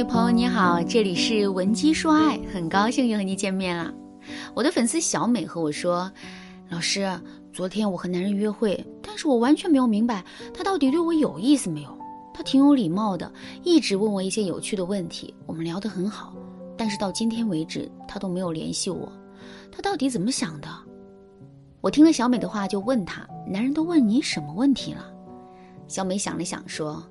嘿，朋友你好，这里是文姬说爱，很高兴又和你见面了。我的粉丝小美和我说，老师，昨天我和男人约会，但是我完全没有明白他到底对我有意思没有。他挺有礼貌的，一直问我一些有趣的问题，我们聊得很好，但是到今天为止，他都没有联系我。他到底怎么想的？我听了小美的话，就问他，男人都问你什么问题了？小美想了想说。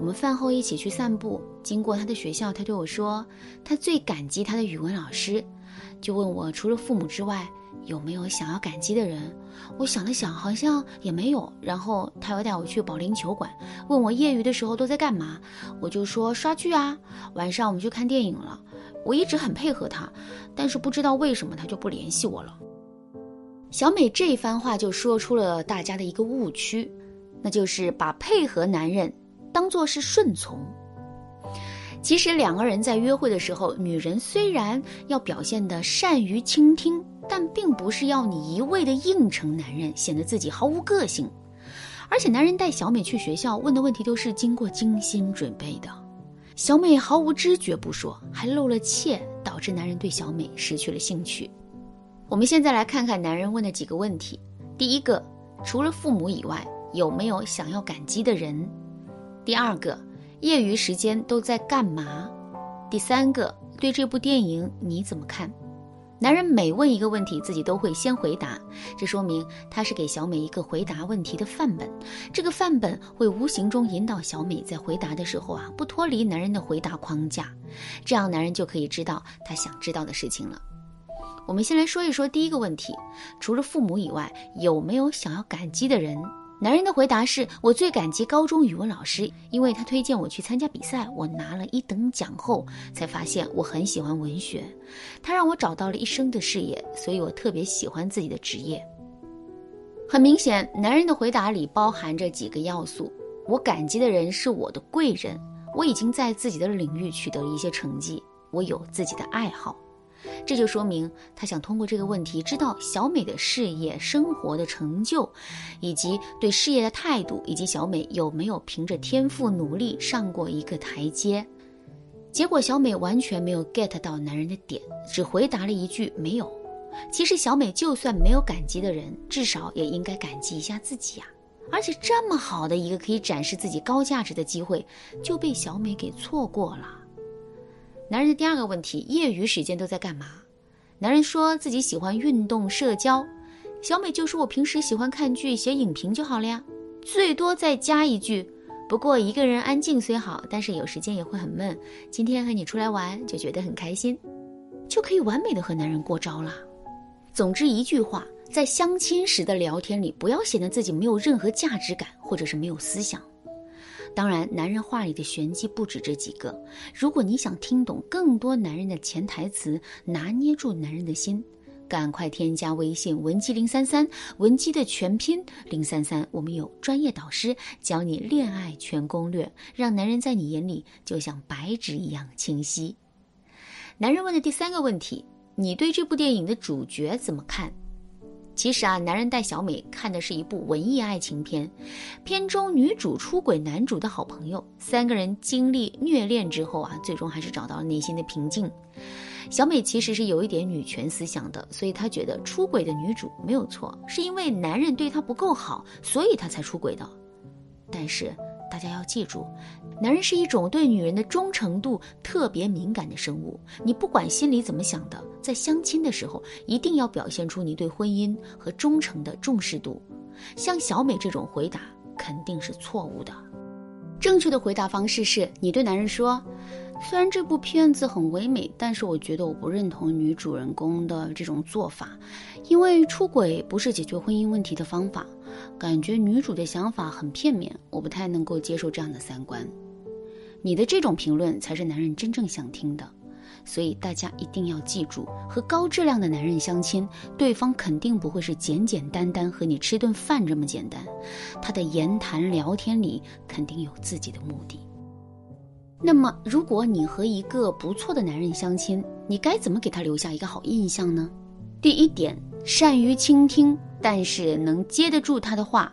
我们饭后一起去散步，经过他的学校，他对我说，他最感激他的语文老师，就问我除了父母之外有没有想要感激的人。我想了想，好像也没有。然后他又带我去保龄球馆，问我业余的时候都在干嘛，我就说刷剧啊。晚上我们去看电影了，我一直很配合他，但是不知道为什么他就不联系我了。小美这一番话就说出了大家的一个误区，那就是把配合男人。当做是顺从。其实两个人在约会的时候，女人虽然要表现的善于倾听，但并不是要你一味的应承男人，显得自己毫无个性。而且男人带小美去学校，问的问题都是经过精心准备的。小美毫无知觉不说，还露了怯，导致男人对小美失去了兴趣。我们现在来看看男人问的几个问题：第一个，除了父母以外，有没有想要感激的人？第二个，业余时间都在干嘛？第三个，对这部电影你怎么看？男人每问一个问题，自己都会先回答，这说明他是给小美一个回答问题的范本。这个范本会无形中引导小美在回答的时候啊，不脱离男人的回答框架，这样男人就可以知道他想知道的事情了。我们先来说一说第一个问题：除了父母以外，有没有想要感激的人？男人的回答是：我最感激高中语文老师，因为他推荐我去参加比赛，我拿了一等奖后，才发现我很喜欢文学。他让我找到了一生的事业，所以我特别喜欢自己的职业。很明显，男人的回答里包含着几个要素：我感激的人是我的贵人，我已经在自己的领域取得了一些成绩，我有自己的爱好。这就说明他想通过这个问题知道小美的事业、生活的成就，以及对事业的态度，以及小美有没有凭着天赋努力上过一个台阶。结果小美完全没有 get 到男人的点，只回答了一句“没有”。其实小美就算没有感激的人，至少也应该感激一下自己呀。而且这么好的一个可以展示自己高价值的机会，就被小美给错过了。男人的第二个问题：业余时间都在干嘛？男人说自己喜欢运动、社交。小美就说：“我平时喜欢看剧、写影评就好了呀。”最多再加一句：“不过一个人安静虽好，但是有时间也会很闷。今天和你出来玩，就觉得很开心，就可以完美的和男人过招了。”总之一句话，在相亲时的聊天里，不要显得自己没有任何价值感，或者是没有思想。当然，男人话里的玄机不止这几个。如果你想听懂更多男人的潜台词，拿捏住男人的心，赶快添加微信文姬零三三，文姬的全拼零三三。我们有专业导师教你恋爱全攻略，让男人在你眼里就像白纸一样清晰。男人问的第三个问题：你对这部电影的主角怎么看？其实啊，男人带小美看的是一部文艺爱情片，片中女主出轨男主的好朋友，三个人经历虐恋之后啊，最终还是找到了内心的平静。小美其实是有一点女权思想的，所以她觉得出轨的女主没有错，是因为男人对她不够好，所以她才出轨的。但是。大家要记住，男人是一种对女人的忠诚度特别敏感的生物。你不管心里怎么想的，在相亲的时候一定要表现出你对婚姻和忠诚的重视度。像小美这种回答肯定是错误的。正确的回答方式是你对男人说：“虽然这部片子很唯美，但是我觉得我不认同女主人公的这种做法，因为出轨不是解决婚姻问题的方法。”感觉女主的想法很片面，我不太能够接受这样的三观。你的这种评论才是男人真正想听的，所以大家一定要记住，和高质量的男人相亲，对方肯定不会是简简单单和你吃顿饭这么简单，他的言谈聊天里肯定有自己的目的。那么，如果你和一个不错的男人相亲，你该怎么给他留下一个好印象呢？第一点，善于倾听。但是能接得住他的话，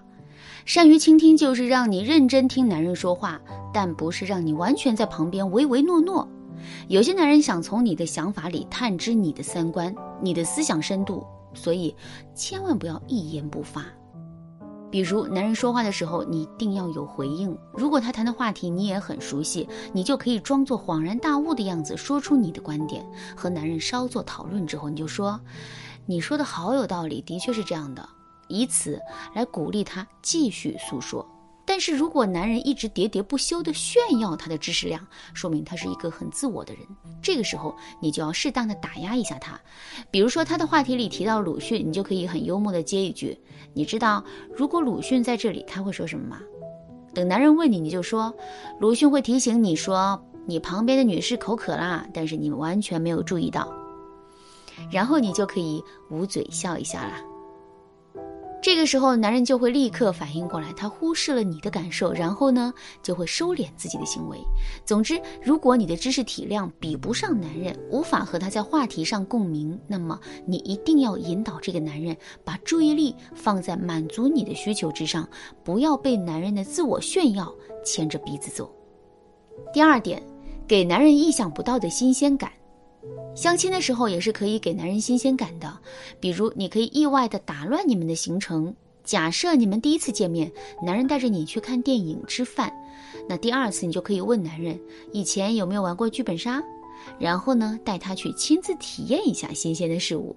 善于倾听就是让你认真听男人说话，但不是让你完全在旁边唯唯诺诺。有些男人想从你的想法里探知你的三观、你的思想深度，所以千万不要一言不发。比如，男人说话的时候，你一定要有回应。如果他谈的话题你也很熟悉，你就可以装作恍然大悟的样子，说出你的观点。和男人稍作讨论之后，你就说：“你说的好有道理，的确是这样的。”以此来鼓励他继续诉说。但是如果男人一直喋喋不休地炫耀他的知识量，说明他是一个很自我的人。这个时候，你就要适当的打压一下他。比如说，他的话题里提到鲁迅，你就可以很幽默地接一句：“你知道，如果鲁迅在这里，他会说什么吗？”等男人问你，你就说：“鲁迅会提醒你说，你旁边的女士口渴啦，但是你完全没有注意到。”然后你就可以捂嘴笑一笑啦。这个时候，男人就会立刻反应过来，他忽视了你的感受，然后呢，就会收敛自己的行为。总之，如果你的知识体量比不上男人，无法和他在话题上共鸣，那么你一定要引导这个男人把注意力放在满足你的需求之上，不要被男人的自我炫耀牵着鼻子走。第二点，给男人意想不到的新鲜感。相亲的时候也是可以给男人新鲜感的，比如你可以意外的打乱你们的行程。假设你们第一次见面，男人带着你去看电影、吃饭，那第二次你就可以问男人以前有没有玩过剧本杀，然后呢带他去亲自体验一下新鲜的事物。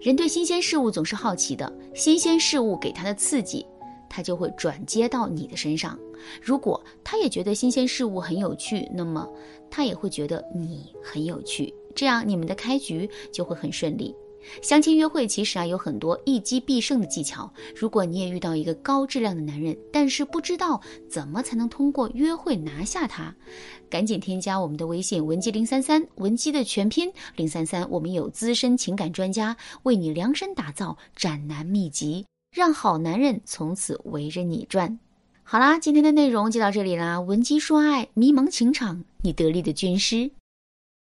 人对新鲜事物总是好奇的，新鲜事物给他的刺激，他就会转接到你的身上。如果他也觉得新鲜事物很有趣，那么他也会觉得你很有趣。这样你们的开局就会很顺利。相亲约会其实啊有很多一击必胜的技巧。如果你也遇到一个高质量的男人，但是不知道怎么才能通过约会拿下他，赶紧添加我们的微信文姬零三三，文姬的全拼零三三。我们有资深情感专家为你量身打造斩男秘籍，让好男人从此围着你转。好啦，今天的内容就到这里啦。文姬说爱，迷茫情场，你得力的军师。